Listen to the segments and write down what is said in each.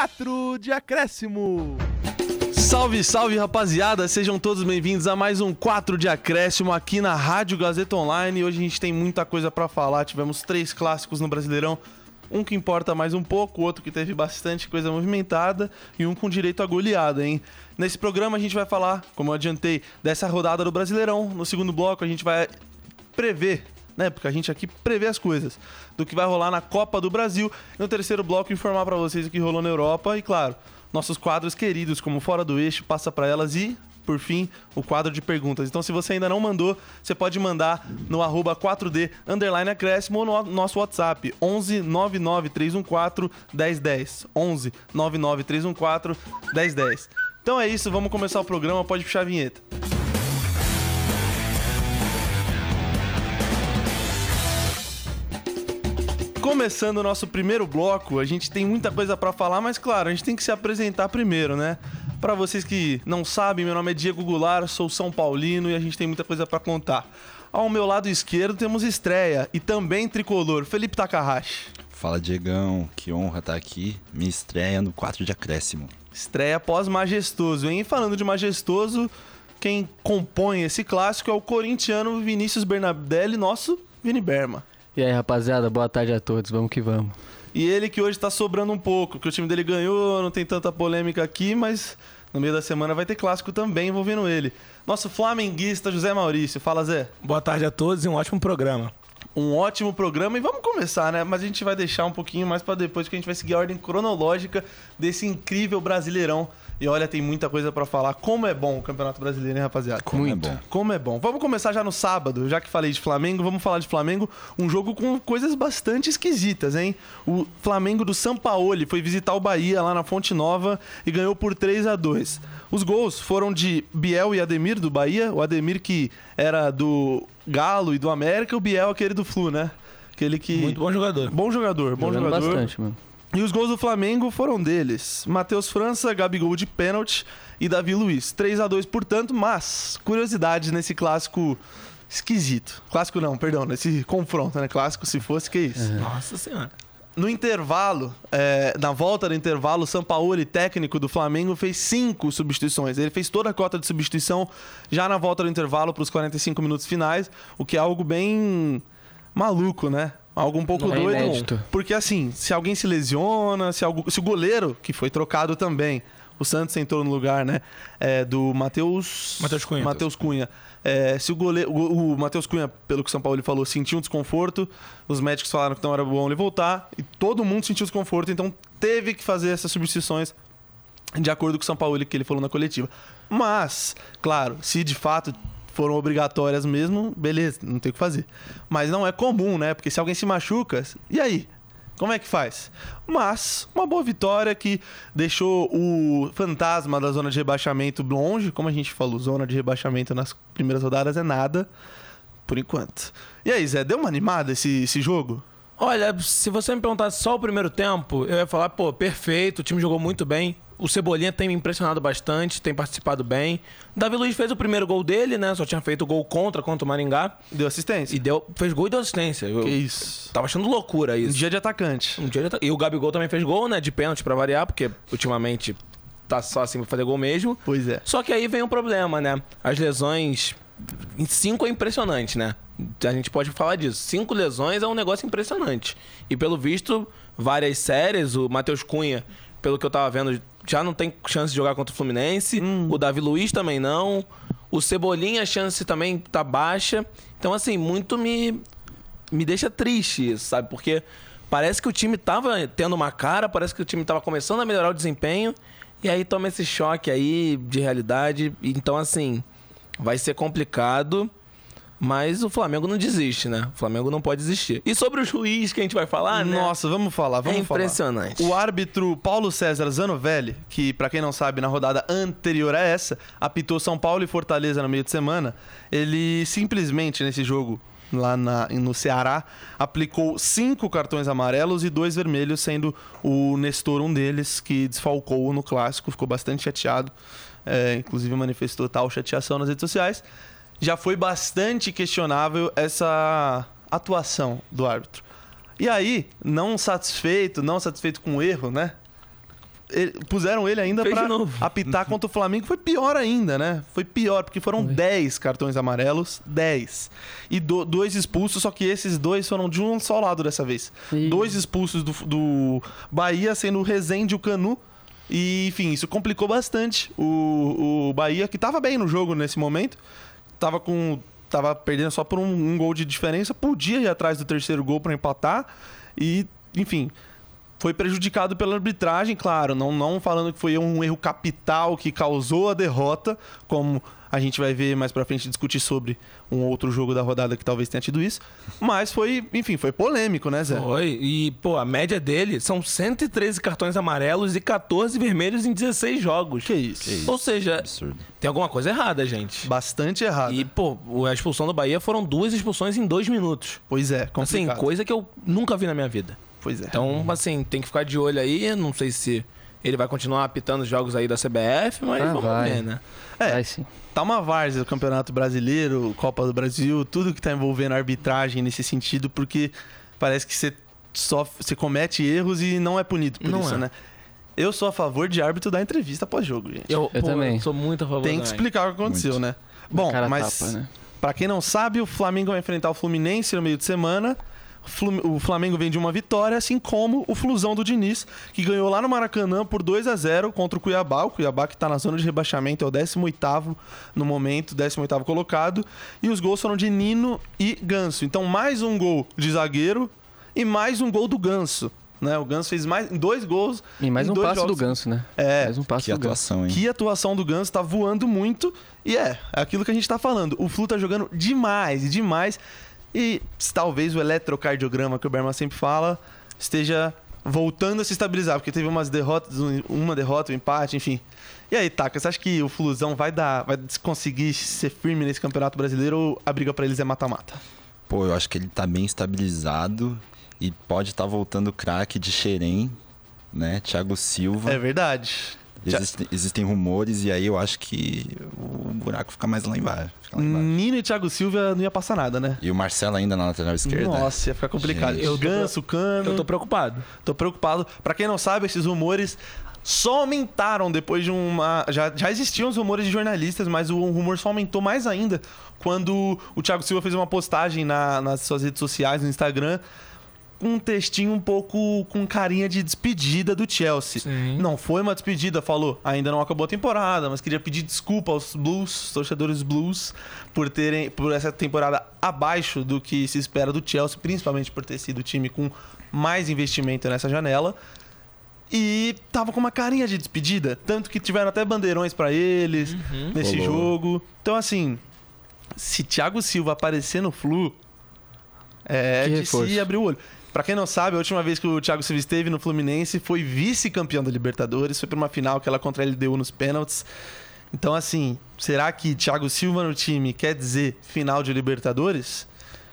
4 de acréscimo. Salve, salve rapaziada, sejam todos bem-vindos a mais um 4 de acréscimo aqui na Rádio Gazeta Online. Hoje a gente tem muita coisa para falar, tivemos três clássicos no Brasileirão. Um que importa mais um pouco, outro que teve bastante coisa movimentada e um com direito a goleada, hein? Nesse programa a gente vai falar, como eu adiantei, dessa rodada do Brasileirão. No segundo bloco a gente vai prever né? Porque a gente aqui prevê as coisas do que vai rolar na Copa do Brasil. No terceiro bloco, informar para vocês o que rolou na Europa e, claro, nossos quadros queridos, como Fora do Eixo, Passa para Elas e por fim, o quadro de perguntas. Então, se você ainda não mandou, você pode mandar no arroba 4D underline acréscimo ou no nosso WhatsApp 11 99314 1010. 11 99314 1010. Então é isso, vamos começar o programa, pode puxar a vinheta. Começando o nosso primeiro bloco, a gente tem muita coisa para falar, mas claro, a gente tem que se apresentar primeiro, né? Para vocês que não sabem, meu nome é Diego Goulart, sou São Paulino e a gente tem muita coisa para contar. Ao meu lado esquerdo temos estreia e também tricolor, Felipe Takahashi. Fala Diegão, que honra estar aqui. Minha estreia no 4 de acréscimo. Estreia pós-majestoso, hein? E falando de majestoso, quem compõe esse clássico é o corintiano Vinícius Bernardelli, nosso Vini Berma. E aí, rapaziada, boa tarde a todos. Vamos que vamos. E ele que hoje tá sobrando um pouco, que o time dele ganhou, não tem tanta polêmica aqui, mas no meio da semana vai ter clássico também envolvendo ele. Nosso flamenguista José Maurício. Fala, Zé. Boa tarde a todos e um ótimo programa. Um ótimo programa e vamos começar, né? Mas a gente vai deixar um pouquinho mais para depois, porque a gente vai seguir a ordem cronológica desse incrível Brasileirão e olha, tem muita coisa para falar. Como é bom o Campeonato Brasileiro, hein, rapaziada? Como é bom. Como é bom. Vamos começar já no sábado, já que falei de Flamengo, vamos falar de Flamengo. Um jogo com coisas bastante esquisitas, hein? O Flamengo do Sampaoli foi visitar o Bahia lá na Fonte Nova e ganhou por 3 a 2 Os gols foram de Biel e Ademir do Bahia. O Ademir que era do Galo e do América, o Biel aquele do Flu, né? Aquele que. Muito bom jogador. Bom jogador, bom Jogando jogador. bastante, mano. E os gols do Flamengo foram deles: Matheus França, Gabigol de pênalti e Davi Luiz. 3 a 2 portanto, mas curiosidade nesse clássico esquisito. Clássico não, perdão, nesse confronto, né? Clássico se fosse, que isso. Nossa senhora. No intervalo, é, na volta do intervalo, o Sampaoli, técnico do Flamengo, fez cinco substituições. Ele fez toda a cota de substituição já na volta do intervalo para os 45 minutos finais, o que é algo bem maluco, né? Algo um pouco Não é doido. inédito. Porque assim, se alguém se lesiona, se, algo, se o goleiro, que foi trocado também, o Santos entrou no lugar, né? é, do Matheus. Matheus Cunha. Matheus Cunha. É, se o goleiro. O, o Matheus Cunha, pelo que o São Paulo falou, sentiu um desconforto. Os médicos falaram que não era bom ele voltar. E todo mundo sentiu desconforto, então teve que fazer essas substituições de acordo com o São Paulo que ele falou na coletiva. Mas, claro, se de fato foram obrigatórias mesmo, beleza, não tem o que fazer. Mas não é comum, né? Porque se alguém se machuca, e aí? Como é que faz? Mas, uma boa vitória que deixou o fantasma da zona de rebaixamento longe. Como a gente falou, zona de rebaixamento nas primeiras rodadas é nada, por enquanto. E aí, Zé, deu uma animada esse, esse jogo? Olha, se você me perguntasse só o primeiro tempo, eu ia falar, pô, perfeito, o time jogou muito bem. O Cebolinha tem me impressionado bastante, tem participado bem. O Davi Luiz fez o primeiro gol dele, né? Só tinha feito gol contra contra o Maringá. Deu assistência? E deu, fez gol e deu assistência. Eu Que isso? tava achando loucura Um isso. dia de atacante. Um dia ele tá- E o Gabigol também fez gol, né? De pênalti pra variar, porque ultimamente tá só assim pra fazer gol mesmo. Pois é. Só que aí vem um problema, né? As lesões. Em cinco é impressionante, né? A gente pode falar disso. Cinco lesões é um negócio impressionante. E pelo visto, várias séries. O Matheus Cunha, pelo que eu tava vendo, já não tem chance de jogar contra o Fluminense. O Davi Luiz também não. O Cebolinha, a chance também tá baixa. Então, assim, muito me, me deixa triste isso, sabe? Porque parece que o time tava tendo uma cara, parece que o time tava começando a melhorar o desempenho. E aí toma esse choque aí de realidade. Então, assim, vai ser complicado. Mas o Flamengo não desiste, né? O Flamengo não pode desistir. E sobre o juiz que a gente vai falar, né? Nossa, vamos falar, vamos é impressionante. falar. O árbitro Paulo César Zanovelli, que pra quem não sabe, na rodada anterior a essa, apitou São Paulo e Fortaleza no meio de semana, ele simplesmente nesse jogo lá na- no Ceará aplicou cinco cartões amarelos e dois vermelhos, sendo o Nestor um deles que desfalcou no clássico, ficou bastante chateado, é, inclusive manifestou tal chateação nas redes sociais. Já foi bastante questionável essa atuação do árbitro. E aí, não satisfeito, não satisfeito com o erro, né? ele- puseram ele ainda novo. apitar contra o Flamengo. Foi pior ainda, né? Foi pior, porque foram Foi. 10 cartões amarelos. 10. E do- dois expulsos, só que esses dois foram de um só lado dessa vez. Ih. Dois expulsos do, do Bahia, sendo o Rezende e o Canu. E, enfim, isso complicou bastante o, o Bahia, que tava bem no jogo nesse momento. Tava com. Tava perdendo só por um, um gol de diferença. Podia ir atrás do terceiro gol pra empatar. E, enfim, foi prejudicado pela arbitragem, claro. Não, não falando que foi um erro capital que causou a derrota, como a gente vai ver mais pra frente discutir sobre um outro jogo da rodada que talvez tenha tido isso. Mas foi, enfim, foi polêmico, né, Zé? Foi. E, pô, a média dele são 113 cartões amarelos e 14 vermelhos em 16 jogos. Que isso? Que isso. Ou seja, Absurdo. tem alguma coisa errada, gente. Bastante errado. E, pô, a expulsão do Bahia foram duas expulsões em dois minutos. Pois é, Assim, complicado. coisa que eu nunca vi na minha vida. Pois é. Então, assim, tem que ficar de olho aí. Não sei se ele vai continuar apitando os jogos aí da CBF, mas Ah, vamos vai. ver, né? É. Vai sim. Tá uma várzea o Campeonato Brasileiro, Copa do Brasil, tudo que tá envolvendo arbitragem nesse sentido, porque parece que você só você comete erros e não é punido por Não isso, é. né? Eu sou a favor de árbitro dar entrevista após-jogo, gente. Eu, Eu pô, também. sou muito a favor Tem que explicar o que aconteceu, Muito. né? Bom, mas tapa, né? pra quem não sabe, o Flamengo vai enfrentar o Fluminense no meio de semana. O Flamengo vem de uma vitória, assim como o Flusão do Diniz, que ganhou lá no Maracanã por 2 a 0 contra o Cuiabá. O Cuiabá que tá na zona de rebaixamento, é o 18º no momento, 18º colocado. E os gols foram de Nino e Ganso. Então mais um gol de zagueiro e mais um gol do Ganso. Né? O Ganso fez mais dois gols. E mais um jogos. do Ganso, né? É, Mais um passo Que do Ganso. atuação, hein? que atuação do Ganso tá voando muito. E é, é aquilo que a gente tá falando. O Flu tá jogando demais, demais. E talvez o eletrocardiograma que o Berman sempre fala esteja voltando a se estabilizar, porque teve umas derrotas, um- uma derrota, um empate, enfim. E aí, Taka, você acha que o Flusão vai dar, vai conseguir ser firme nesse Campeonato Brasileiro ou a briga pra eles é mata-mata? Pô, eu acho que ele tá bem estabilizado e pode estar voltando o craque de Xerém, né? Thiago Silva. É verdade. Existem, existem rumores e aí eu acho que o buraco fica mais lá embaixo. fica lá embaixo. Nino e Thiago Silva não ia passar nada, né? E o Marcelo ainda na lateral esquerda. Nossa, ia ficar complicado. Gente. Eu Ganso, Cano. Eu tô preocupado. Tô preocupado. Pra quem não sabe, esses rumores só aumentaram depois de uma. Já, já existiam os rumores de jornalistas, mas o rumor só aumentou mais ainda quando o Thiago Silva fez uma postagem na- nas suas redes sociais, no Instagram, um textinho um pouco com carinha de despedida do Chelsea. Sim. Não foi uma despedida, falou. Ainda não acabou a temporada, mas queria pedir desculpa aos Blues, torcedores Blues, por terem por essa temporada abaixo do que se espera do Chelsea, principalmente por ter sido o time com mais investimento nessa janela. E tava com uma carinha de despedida, tanto que tiveram até bandeirões pra eles nesse Rolou. jogo. Então assim, se Thiago Silva aparecer no Flu, é Que de reforço. se abrir o olho. Pra quem não sabe, a última vez que o Thiago Silva esteve no Fluminense foi vice-campeão da Libertadores, foi pra uma final que ela contra a LDU nos pênaltis. Então, assim, será que Thiago Silva no time quer dizer final de Libertadores?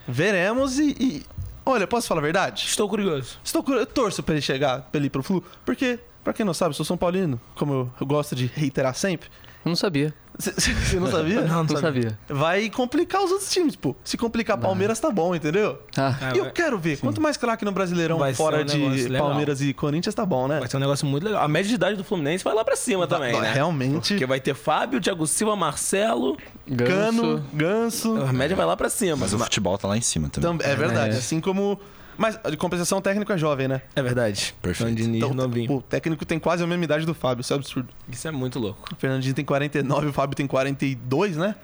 Veremos e. e- Olha, posso falar a verdade? Estou curioso. Estou cur- eu torço pra ele chegar, pra ele ir pro Flu, porque, pra quem não sabe, eu sou São Paulino, como eu, eu gosto de reiterar sempre. Eu não sabia. Você não sabia? Não, Não sabia. Vai complicar os outros times, pô. Se complicar Palmeiras, tá bom, entendeu? Ah, Ah, e eu vai- quero ver. Quanto mais craque no Brasileirão Vai fora um de legal. Palmeiras e Corinthians, tá bom, né? Vai ser um negócio muito legal. A média de idade do Fluminense vai lá pra cima também, Vai- né? Realmente. Porque vai ter Fábio, Thiago Silva, Marcelo. Cano, Ganso. Ganso. A média vai lá pra cima. Mas o futebol tá lá em cima também. Tam- É verdade. É. Assim como. Mas de compensação, o técnico é jovem, né? É verdade. Perfeito. Fernandinho Então, novinho. pô, o técnico tem quase a mesma idade do Fábio, isso é absurdo. Isso é muito louco. O Fernandinho tem 49, o Fábio tem 42, né?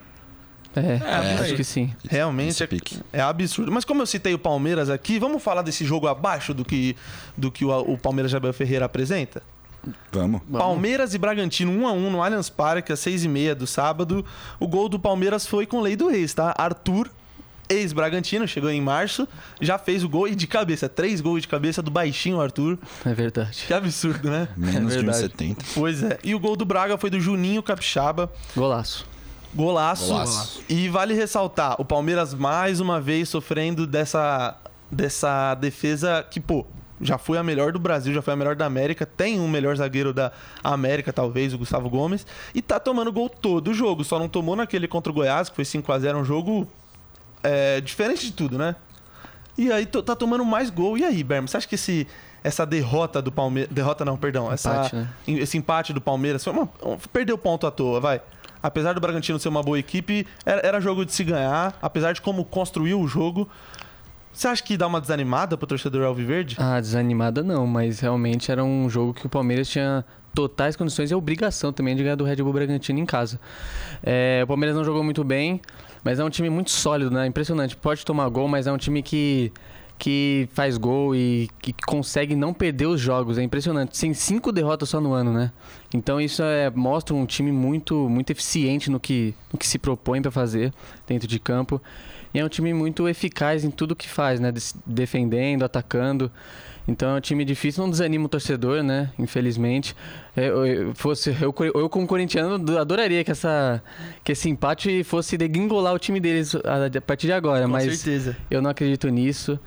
É, É, acho que sim. Realmente é, é absurdo. Mas como eu citei o Palmeiras aqui, vamos falar desse jogo abaixo do que, do que o, o Palmeiras de Abel Ferreira apresenta? Vamos. Palmeiras e Bragantino 1 a 1 no Allianz Parque às 6h30 do sábado. O gol do Palmeiras foi com lei do ex, tá? Arthur, ex-Bragantino, chegou em março, já fez o gol e de cabeça. Três gols de cabeça do baixinho Arthur. É verdade. Que absurdo, né? Menos É de verdade. 1,70. Pois é. E o gol do Braga foi do Juninho Capixaba. Golaço. Golaço. Golaço. E vale ressaltar, o Palmeiras mais uma vez sofrendo dessa, dessa defesa que, pô, já foi a melhor do Brasil, já foi a melhor da América. Tem um melhor zagueiro da América, talvez, o Gustavo Gomes. E tá tomando gol todo o jogo. Só não tomou naquele contra o Goiás, que foi 5 a 0 um jogo é, diferente de tudo, né? E aí tá tomando mais gol. E aí, Berma, você acha que esse, essa derrota do Palmeiras. Derrota não, perdão. Essa, Empate, né? Esse empate do Palmeiras foi uma, um- perdeu ponto à toa, vai. Apesar do Bragantino ser uma boa equipe, era, era jogo de se ganhar. Apesar de como construiu o jogo. Você acha que dá uma desanimada pro torcedor Alviverde? Ah, desanimada não, mas realmente era um jogo que o Palmeiras tinha totais condições e obrigação também de ganhar do Red Bull Bragantino em casa. É, o Palmeiras não jogou muito bem, mas é um time muito sólido, né? Impressionante. Pode tomar gol, mas é um time que, que faz gol e que consegue não perder os jogos. É impressionante. Tem cinco derrotas só no ano, né? Então isso é, mostra um time muito, muito eficiente no que, no que se propõe para fazer dentro de campo. E é um time muito eficaz em tudo que faz, né? Defendendo, atacando. Então é um time difícil, não desanima o torcedor, né? Infelizmente. É, Eu, eu- fosse, eu, eu como corintiano, adoraria que, essa, que esse empate fosse degringolar o time deles a, a partir de agora. Com mas certeza. eu não acredito nisso.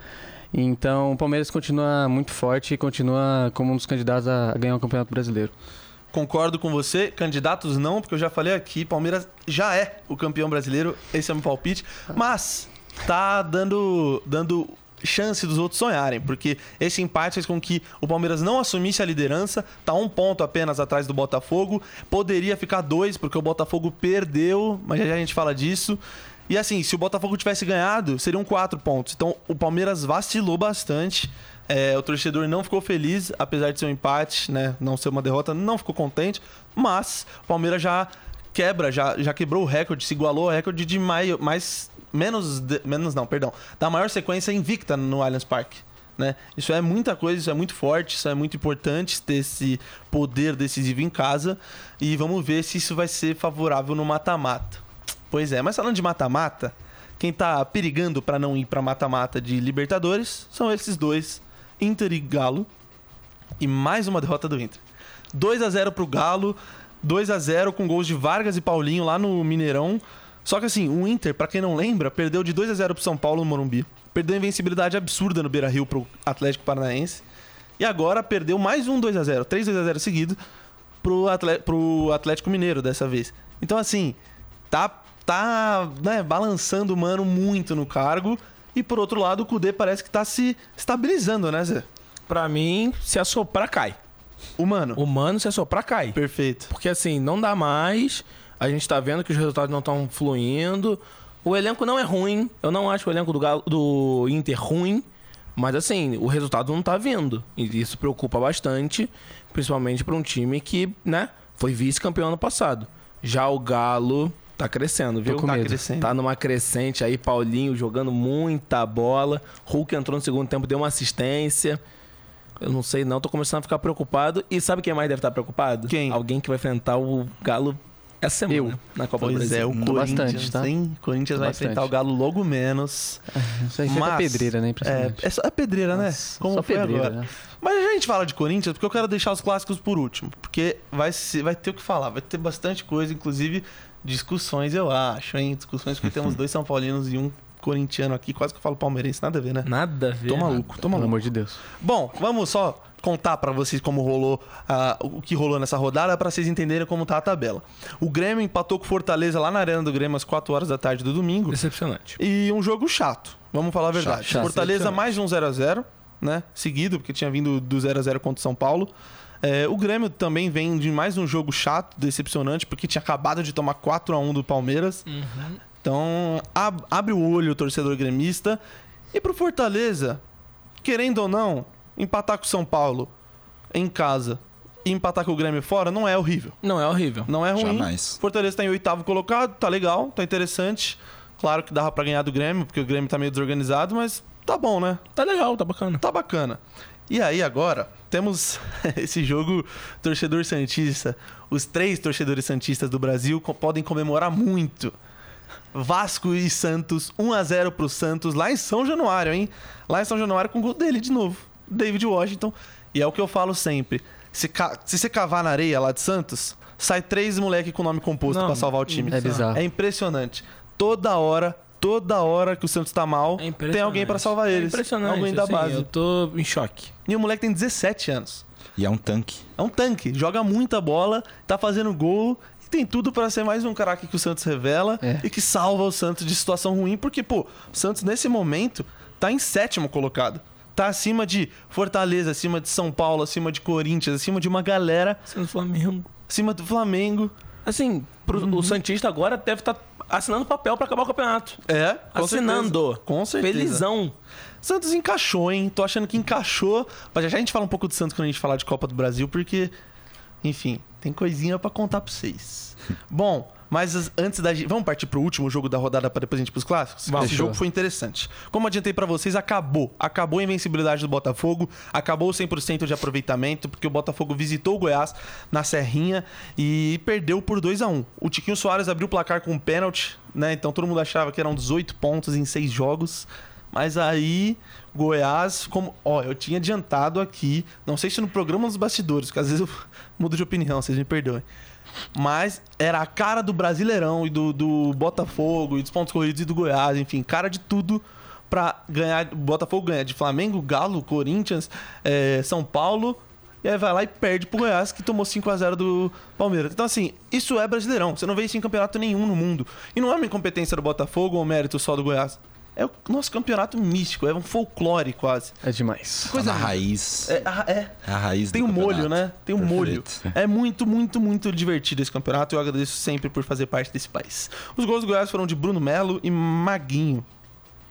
Então o Palmeiras continua muito forte e continua como um dos candidatos a a ganhar o Campeonato Brasileiro. Concordo com você. Candidatos não, porque eu já falei aqui, Palmeiras já é o campeão brasileiro. Esse é o meu palpite. Mas tá dando, dando chance dos outros sonharem, porque esse empate fez com que o Palmeiras não assumisse a liderança, tá um ponto apenas atrás do Botafogo. Poderia ficar dois, porque o Botafogo perdeu, mas já a gente fala disso. E assim, se o Botafogo tivesse ganhado, seriam quatro pontos. Então o Palmeiras vacilou bastante. É, o torcedor não ficou feliz, apesar de ser um empate, né? Não ser uma derrota, não ficou contente. Mas o Palmeiras já quebra, já, já quebrou o recorde, se igualou ao recorde de mais, mais menos, de- menos não, perdão, da maior sequência invicta no Allianz Parque. Né? Isso é muita coisa, isso é muito forte, isso é muito importante ter esse poder decisivo em casa. E vamos ver se isso vai ser favorável no mata-mata. Pois é, mas falando de mata-mata, quem tá perigando pra não ir pra mata-mata de Libertadores são esses dois, Inter e Galo. E mais uma derrota do Inter. 2 a 0 pro Galo, 2 a 0 com gols de Vargas e Paulinho lá no Mineirão. Só que assim, o Inter, pra quem não lembra, perdeu de 2 a 0 pro São Paulo no Morumbi. Perdeu invencibilidade absurda no Beira-Rio pro Atlético Paranaense. E agora perdeu mais um 2 a 0 3 2 a 0 seguido pro, Atle- pro Atlético Mineiro dessa vez. Então assim, tá, tá né, balançando o mano muito no cargo. E por outro lado, o Kudê parece que tá se estabilizando, né, Zé? Pra mim, se assoprar, cai. O mano. O mano, se assoprar, cai. Perfeito. Porque assim, não dá mais. A gente tá vendo que os resultados não estão fluindo. O elenco não é ruim. Eu não acho o elenco do, Galo- do Inter ruim. Mas assim, o resultado não tá vindo. E isso preocupa bastante. Principalmente pra um time que, né, foi vice-campeão ano passado. Já o Galo tá crescendo, viu? Tá crescendo. Tá numa crescente aí, Paulinho jogando muita bola. Hulk entrou no segundo tempo, deu uma assistência. Eu não sei não, tô começando a ficar preocupado. E sabe quem mais deve estar preocupado? Quem? Alguém que vai enfrentar o Galo essa semana Eu. na Copa do Pois Brasil. é, o Tô Corinthians, bastante, tá? hein? Corinthians Tô vai bastante. enfrentar o Galo logo menos. Isso aí sempre é Mas, pedreira, né? É, é, só, é pedreira, né? Nossa, Como só foi pedreira, agora. né? Mas a gente fala de Corinthians porque eu quero deixar os clássicos por último. Porque vai, ser, vai ter o que falar, vai ter bastante coisa, inclusive discussões, eu acho, hein? Discussões porque temos dois São Paulinos e um corintiano aqui. Quase que eu falo palmeirense, nada a ver, né? Nada a ver. Tô maluco, tô Pelo maluco. amor de Deus. Bom, vamos só contar pra vocês como rolou ah, o que rolou nessa rodada pra vocês entenderem como tá a tabela. O Grêmio empatou com o Fortaleza lá na Arena do Grêmio às 4 horas da tarde do domingo. Decepcionante. E um jogo chato, vamos falar a verdade. chato. Fortaleza mais um 0 a 0 né? Seguido, porque tinha vindo do 0 a 0 contra o São Paulo. É, o Grêmio também vem de mais um jogo chato, decepcionante, porque tinha acabado de tomar 4 a 1 do Palmeiras. Então, ab- abre o olho o torcedor gremista. E pro Fortaleza, querendo ou não, empatar com o São Paulo em casa e empatar com o Grêmio fora não é horrível. Não é horrível. Não é ruim. Jamais. Fortaleza tá em oitavo colocado, tá legal, tá interessante. Claro que dava pra ganhar do Grêmio, porque o Grêmio tá meio desorganizado, mas tá bom, né? Tá legal, tá bacana. Tá bacana. E aí agora temos esse jogo torcedor santista. Os três torcedores santistas do Brasil co- podem comemorar muito. Vasco e Santos, 1 a 0 pro Santos lá em São Januário, hein? Lá em São Januário com o gol dele de novo, David Washington. E é o que eu falo sempre. Se, ca- se você cavar na areia lá de Santos, sai três moleque com nome composto pra salvar o time. É bizarro. É impressionante. Toda hora, toda hora que o Santos tá mal, É tem alguém pra salvar eles. É impressionante. Alguém da assim, base. Eu tô em choque. E o moleque tem 17 anos. E é um tanque. É um tanque, joga muita bola, tá fazendo gol que tem tudo para ser mais um craque que o Santos revela É. e que salva o Santos de situação ruim, porque, pô, o Santos nesse momento tá em sétimo colocado. Tá acima de Fortaleza, acima de São Paulo, acima de Corinthians, acima de uma galera, Sendo Flamengo. acima do Flamengo. Assim, pro- Uhum. o Santista agora deve estar assinando papel pra acabar o campeonato. É, com Assinando. certeza. Com certeza. Felizão. Santos encaixou, hein? Tô achando que encaixou. Mas já já a gente fala um pouco do Santos quando a gente falar de Copa do Brasil, porque, enfim, tem coisinha pra contar pra vocês. Bom, mas as- antes da gente. Vamos partir pro último jogo da rodada pra depois a gente ir pros clássicos? Vamos. Esse jogo foi interessante. Como adiantei pra vocês, acabou. Acabou a invencibilidade do Botafogo, acabou o 100% de aproveitamento, porque o Botafogo visitou o Goiás na Serrinha e perdeu por 2 a 1 O Tiquinho Soares abriu o placar com um pênalti, né? Então todo mundo achava que eram 18 pontos em 6 jogos. Mas aí, Goiás, como. Ó, eu tinha adiantado aqui, não sei se no programa dos bastidores, porque às vezes eu mudo de opinião, vocês me perdoem. Mas era a cara do Brasileirão e do, do Botafogo e dos pontos corridos e do Goiás, enfim, cara de tudo pra ganhar. O Botafogo ganha de Flamengo, Galo, Corinthians, eh, São Paulo. E aí vai lá e perde pro Goiás, que tomou 5 a 0 do Palmeiras. Então, assim, isso é brasileirão. Você não vê isso em campeonato nenhum no mundo. E não é uma incompetência do Botafogo ou mérito só do Goiás. É o nosso campeonato místico, é um folclore quase. É demais. Coisa na raiz. É, a- é. É a raiz Tem do um molho, campeonato. né? Tem um molho. É muito, muito, muito divertido esse campeonato. Eu agradeço sempre por fazer parte desse país. Os gols do Goiás foram de Bruno Melo e Maguinho.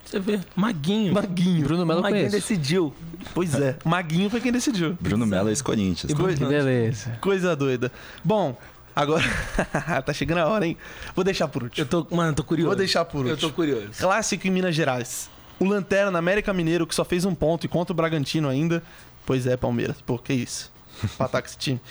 Você vê, Maguinho. Maguinho. Bruno Melo Maguinho conheço. decidiu. Pois é. Maguinho foi quem decidiu. Bruno Melo é ex-Corinthians. Que beleza. Coisa doida. Bom, agora. tá chegando a hora, hein? Vou deixar por último. Eu tô, mano, eu tô curioso. Vou deixar por Eu último. tô curioso. Clássico em Minas Gerais. O Lanterna, América Mineiro, que só fez um ponto e contra o Bragantino ainda. Pois é, Palmeiras. Pô, que isso. Patar com esse time.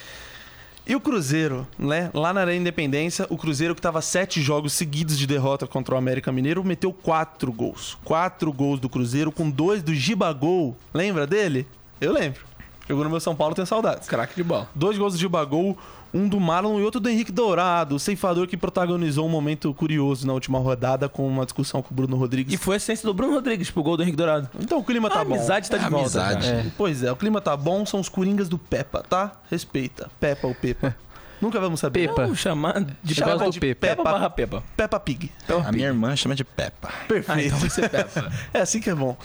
E o Cruzeiro, né? Lá na Arena Independência, o Cruzeiro que tava sete jogos seguidos de derrota contra o América Mineiro, meteu quatro gols. Quatro gols do Cruzeiro, com dois do Gibagol. Lembra dele? Eu lembro. Jogou no meu São Paulo, tenho saudades. Craque de bola. Dois gols do Gibagol, um do Marlon e outro do Henrique Dourado, o ceifador que protagonizou um momento curioso na última rodada com uma discussão com o Bruno Rodrigues. E foi a essência do Bruno Rodrigues pro gol do Henrique Dourado. Então o clima tá a bom. amizade tá de É volta. amizade. É. Pois é, o clima tá bom, são os coringas do Peppa, tá? Respeita. Peppa ou Pepa. Nunca vamos saber. Pepa. Vamos chamar de Eu Peppa, gosto de Pepa. Peppa barra Peppa. Peppa Pig. A minha irmã chama de Peppa. Perfeito. Ah, então vai ser Peppa. É assim que é bom.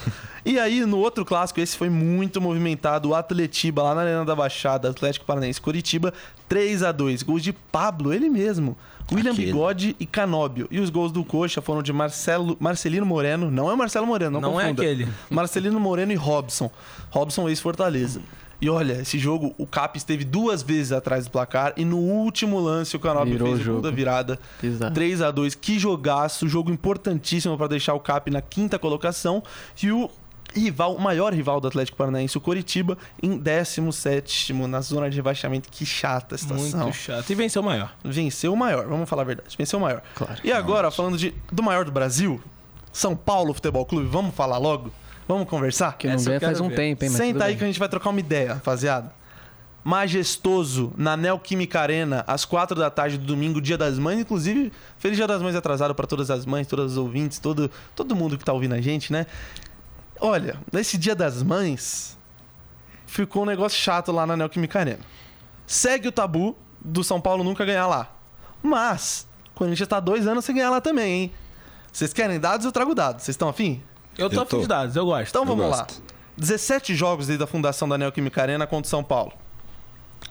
E aí, no outro clássico, esse foi muito movimentado. O Atletiba, lá na Arena da Baixada, Atlético Paranaense, Curitiba, 3 a 2 Gols de Pablo, ele mesmo. William Aquele. Bigode e Canóbio. E os gols do Coxa foram de Marcelo, Marcelino Moreno. Não é o Marcelo Moreno, não, Não é confunda. aquele. Marcelino Moreno e Robson. Robson ex-Fortaleza. E olha, esse jogo, o Cap esteve duas vezes atrás do placar. E no último lance, o Canóbio Virou fez o o gol da jogo. virada. Exato. 3 a 2 Que jogaço, jogo importantíssimo para deixar o Cap na quinta colocação e o rival, o maior rival do Atlético Paranaense, o Coritiba, em 17 na zona de rebaixamento. Que chata a situação. Muito chato. E venceu o maior. Venceu o maior, vamos falar a verdade. Venceu o maior. Claro. E agora, falando de, do maior do Brasil, São Paulo Futebol Clube, vamos falar logo? Vamos conversar? Que não Essa ganha faz um ver. tempo, hein? Mas Senta aí bem. que a gente vai trocar uma ideia, rapaziada. Majestoso, na Neoquímica Arena, às quatro da tarde do domingo, dia das mães. Inclusive, feliz dia das mães atrasado para todas as mães, todas as ouvintes, todo, todo mundo que tá ouvindo a gente, né? Olha, nesse dia das mães, ficou um negócio chato lá na Neoquímica Arena. Segue o tabu do São Paulo nunca ganhar lá. Mas, o Corinthians tá dois anos sem ganhar lá também, hein? Vocês querem dados? Eu trago dados. Vocês estão afim? Eu tô Eu afim tô. de dados, eu gosto. Então vamos lá. gosto. 17 jogos desde a fundação da Neoquímica Arena contra o São Paulo.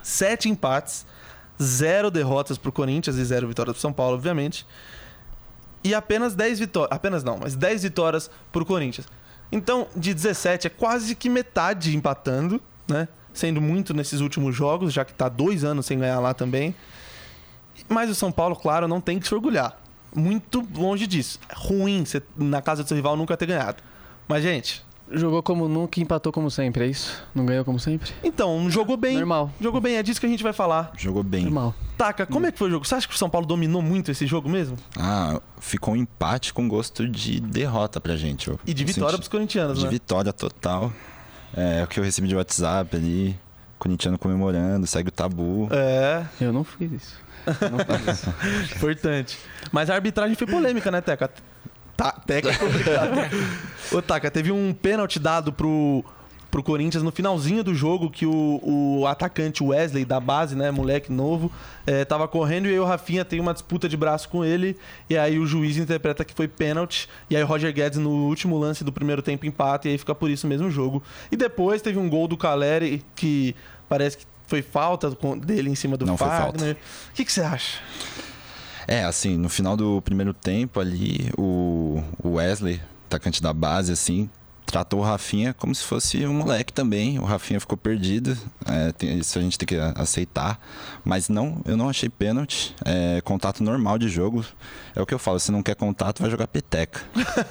7 empates, 0 derrotas pro Corinthians e 0 vitórias pro São Paulo, obviamente. E apenas 10 vitórias. Apenas não, mas 10 vitórias pro Corinthians. Então, de 17 é quase que metade empatando, né? Sendo muito nesses últimos jogos, já que tá dois anos sem ganhar lá também. Mas o São Paulo, claro, não tem que se orgulhar. Muito longe disso. É ruim você, na casa do seu rival, nunca ter ganhado. Mas, gente, Jogou como nunca e empatou como sempre, é isso? Não ganhou como sempre? Então, jogou bem. Normal. Jogou bem, é disso que a gente vai falar. Jogou bem. Normal. Taca, como é que foi o jogo? Você acha que o São Paulo dominou muito esse jogo mesmo? Ah, ficou um empate com gosto de derrota pra gente. Eu- E de vitória senti- pros corintianos, De né? vitória total. É o que eu recebi de WhatsApp ali. Corintiano comemorando, segue o tabu. É, Eu não fiz isso. Eu não fiz isso. importante. Mas a arbitragem foi polêmica, né, Teca? Tá, Teca é complicado. Ô, Taca, teve um pênalti dado pro pro Corinthians no finalzinho do jogo que o, o atacante Wesley da base, né, moleque novo, é, tava correndo e aí o Rafinha tem uma disputa de braço com ele e aí o juiz interpreta que foi pênalti e aí o Roger Guedes no último lance do primeiro tempo empata e aí fica por isso mesmo o jogo. E depois teve um gol do Caleri que parece que foi falta dele em cima do Não Fagner. O que, que você acha? É, assim, no final do primeiro tempo ali, o Wesley, atacante da base, assim, tratou o Rafinha como se fosse um moleque também. O Rafinha ficou perdido. É, tem, isso a gente tem que aceitar. Mas não, eu não achei pênalti. É, contato normal de jogo. É o que eu falo, se não quer contato, vai jogar peteca.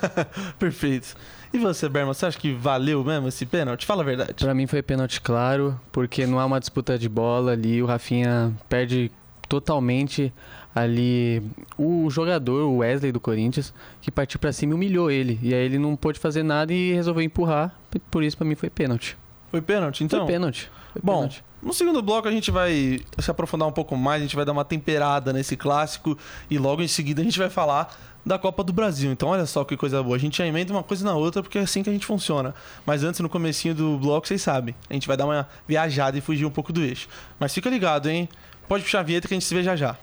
Perfeito. E você, Berman, você acha que valeu mesmo esse pênalti? Fala a verdade. Pra mim foi pênalti claro, porque não há uma disputa de bola ali. O Rafinha perde totalmente ali o jogador, o Wesley do Corinthians, que partiu para cima e humilhou ele. E aí ele não pôde fazer nada e resolveu empurrar. Por isso, para mim, foi pênalti. Foi pênalti, então? Foi pênalti. Foi Bom, pênalti. no segundo bloco a gente vai se aprofundar um pouco mais, a gente vai dar uma temperada nesse clássico e logo em seguida a gente vai falar da Copa do Brasil. Então olha só que coisa boa. A gente já emenda uma coisa na outra porque é assim que a gente funciona. Mas antes, no comecinho do bloco, vocês sabem. A gente vai dar uma viajada e fugir um pouco do eixo. Mas fica ligado, hein? Pode puxar a vinheta que a gente se vê já já.